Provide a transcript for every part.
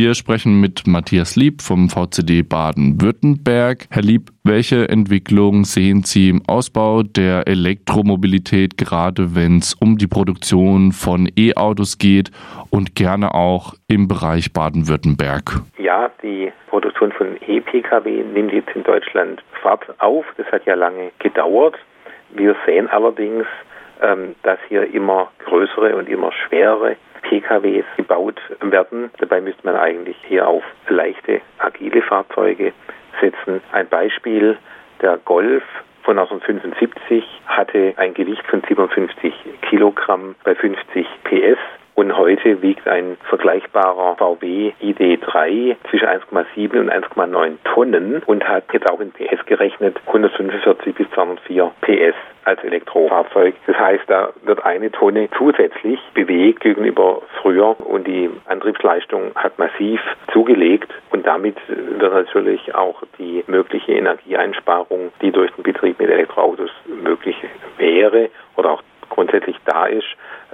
Wir sprechen mit Matthias Lieb vom VCD Baden-Württemberg. Herr Lieb, welche Entwicklung sehen Sie im Ausbau der Elektromobilität, gerade wenn es um die Produktion von E-Autos geht und gerne auch im Bereich Baden-Württemberg? Ja, die Produktion von E-Pkw nimmt jetzt in Deutschland Fahrt auf. Das hat ja lange gedauert. Wir sehen allerdings, ähm, dass hier immer größere und immer schwerere PKWs gebaut werden. Dabei müsste man eigentlich hier auf leichte, agile Fahrzeuge setzen. Ein Beispiel, der Golf von 1975 hatte ein Gewicht von 57 Kilogramm bei 50 PS. Und heute wiegt ein vergleichbarer VW ID3 zwischen 1,7 und 1,9 Tonnen und hat jetzt auch in PS gerechnet 145 bis 204 PS als Elektrofahrzeug. Das heißt, da wird eine Tonne zusätzlich bewegt gegenüber früher und die Antriebsleistung hat massiv zugelegt und damit wird natürlich auch die mögliche Energieeinsparung, die durch den Betrieb mit Elektroautos möglich wäre oder auch grundsätzlich da ist,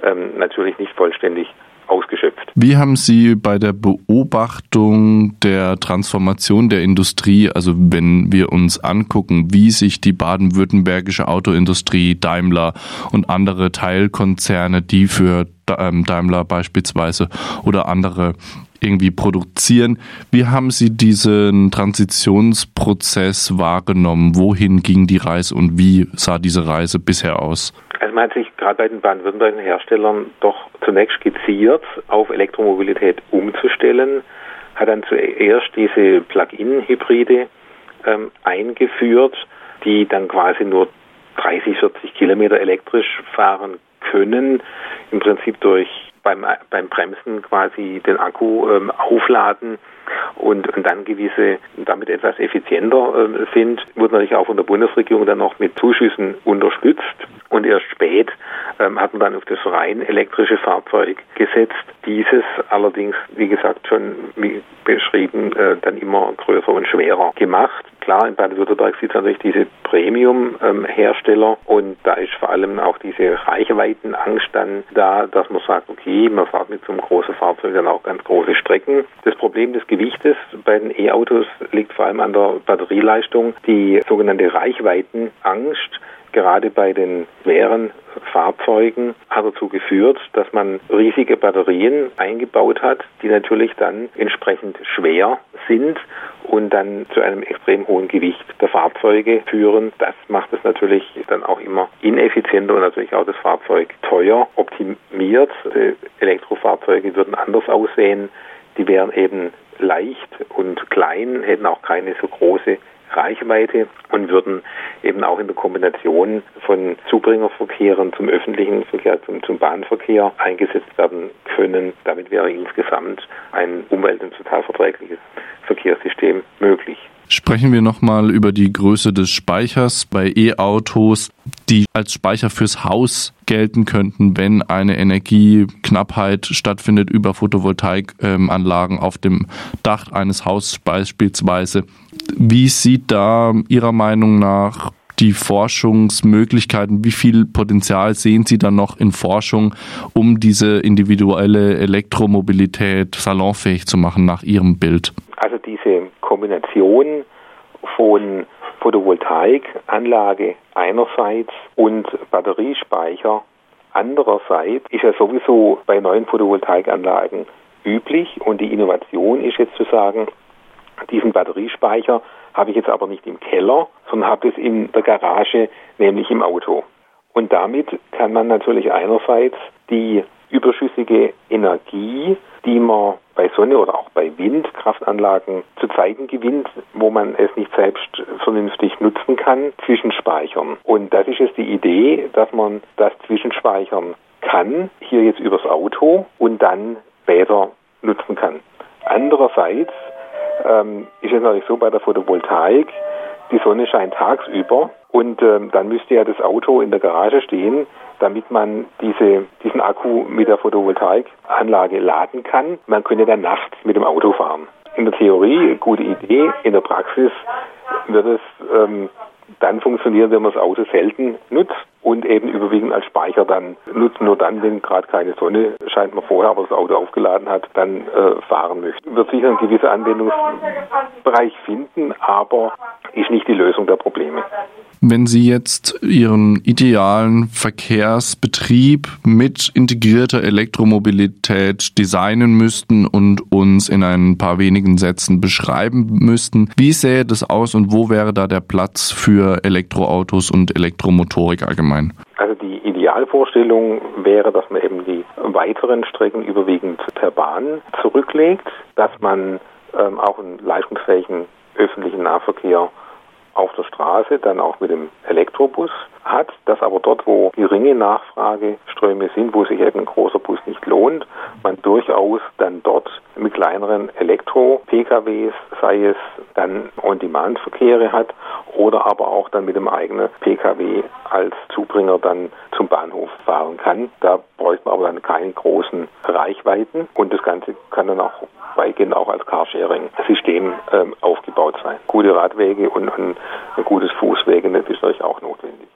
ähm, natürlich nicht vollständig ausgeschöpft. Wie haben Sie bei der Beobachtung der Transformation der Industrie, also wenn wir uns angucken, wie sich die baden-württembergische Autoindustrie, Daimler und andere Teilkonzerne, die für ähm, Daimler beispielsweise oder andere irgendwie produzieren. Wie haben Sie diesen Transitionsprozess wahrgenommen? Wohin ging die Reise und wie sah diese Reise bisher aus? Man hat sich gerade bei den baden-württembergischen Herstellern doch zunächst skizziert, auf Elektromobilität umzustellen, hat dann zuerst diese Plug-in-Hybride ähm, eingeführt, die dann quasi nur 30, 40 Kilometer elektrisch fahren können, im Prinzip durch beim, beim Bremsen quasi den Akku ähm, aufladen und, und dann gewisse damit etwas effizienter äh, sind, wurde natürlich auch von der Bundesregierung dann noch mit Zuschüssen unterstützt und erst spät ähm, hat man dann auf das rein elektrische Fahrzeug gesetzt. Dieses allerdings, wie gesagt, schon wie beschrieben, äh, dann immer größer und schwerer gemacht. Klar, in Baden-Württemberg sieht natürlich diese Premium-Hersteller ähm, und da ist vor allem auch diese Reichweitenangst dann da, dass man sagt, okay, man fährt mit so einem großen Fahrzeug dann auch ganz große Strecken. Das Problem des Gewichtes bei den E-Autos liegt vor allem an der Batterieleistung. Die sogenannte Reichweitenangst gerade bei den schweren Fahrzeugen hat dazu geführt, dass man riesige Batterien eingebaut hat, die natürlich dann entsprechend schwer sind und dann zu einem extrem hohen Gewicht der Fahrzeuge führen. Das macht es natürlich dann auch immer ineffizienter und natürlich auch das Fahrzeug teuer. Optimiert, die Elektrofahrzeuge würden anders aussehen. Die wären eben leicht und klein, hätten auch keine so große Reichweite und würden eben auch in der Kombination von Zubringerverkehren zum öffentlichen Verkehr, zum, zum Bahnverkehr eingesetzt werden können. Damit wäre insgesamt ein umwelt- und sozialverträgliches Verkehrssystem möglich. Sprechen wir nochmal über die Größe des Speichers bei E-Autos, die als Speicher fürs Haus gelten könnten, wenn eine Energieknappheit stattfindet über Photovoltaikanlagen auf dem Dach eines Hauses beispielsweise. Wie sieht da Ihrer Meinung nach die Forschungsmöglichkeiten? Wie viel Potenzial sehen Sie da noch in Forschung, um diese individuelle Elektromobilität salonfähig zu machen nach Ihrem Bild? Also diese Kombination von Photovoltaikanlage einerseits und Batteriespeicher andererseits ist ja sowieso bei neuen Photovoltaikanlagen üblich und die Innovation ist jetzt zu sagen, diesen Batteriespeicher habe ich jetzt aber nicht im Keller, sondern habe es in der Garage, nämlich im Auto. Und damit kann man natürlich einerseits die überschüssige Energie, die man bei Sonne oder auch bei Windkraftanlagen zu Zeiten gewinnt, wo man es nicht selbst vernünftig nutzen kann, zwischenspeichern. Und das ist jetzt die Idee, dass man das zwischenspeichern kann, hier jetzt übers Auto und dann später nutzen kann. Andererseits ähm, ist es natürlich so bei der Photovoltaik, die Sonne scheint tagsüber und ähm, dann müsste ja das Auto in der Garage stehen, damit man diese, diesen Akku mit der Photovoltaikanlage laden kann. Man könnte dann nachts mit dem Auto fahren. In der Theorie gute Idee, in der Praxis wird es ähm, dann funktionieren, wenn man das Auto selten nutzt und eben überwiegend als Speicher dann nutzen, nur dann, wenn gerade keine Sonne scheint man vorher, aber das Auto aufgeladen hat, dann äh, fahren möchte. Wird sicher einen gewissen Anwendungsbereich finden, aber ist nicht die Lösung der Probleme. Wenn Sie jetzt Ihren idealen Verkehrsbetrieb mit integrierter Elektromobilität designen müssten und uns in ein paar wenigen Sätzen beschreiben müssten, wie sähe das aus und wo wäre da der Platz für Elektroautos und Elektromotorik allgemein? Also die Idealvorstellung wäre, dass man eben die weiteren Strecken überwiegend per Bahn zurücklegt, dass man ähm, auch einen leistungsfähigen öffentlichen Nahverkehr auf der Straße dann auch mit dem Elektrobus hat, dass aber dort, wo geringe Nachfrageströme sind, wo sich eben ein großer Bus nicht lohnt, man durchaus dann dort mit kleineren Elektro-PKWs, sei es dann On-Demand-Verkehre hat oder aber auch dann mit dem eigenen PKW als Zubringer dann zum Bahnhof fahren kann. Da bräuchte man aber dann keine großen Reichweiten und das Ganze kann dann auch weitgehend auch als Carsharing-System ähm, aufgebaut sein. Gute Radwege und ein, ein gutes Fußwegenetz ist natürlich auch notwendig.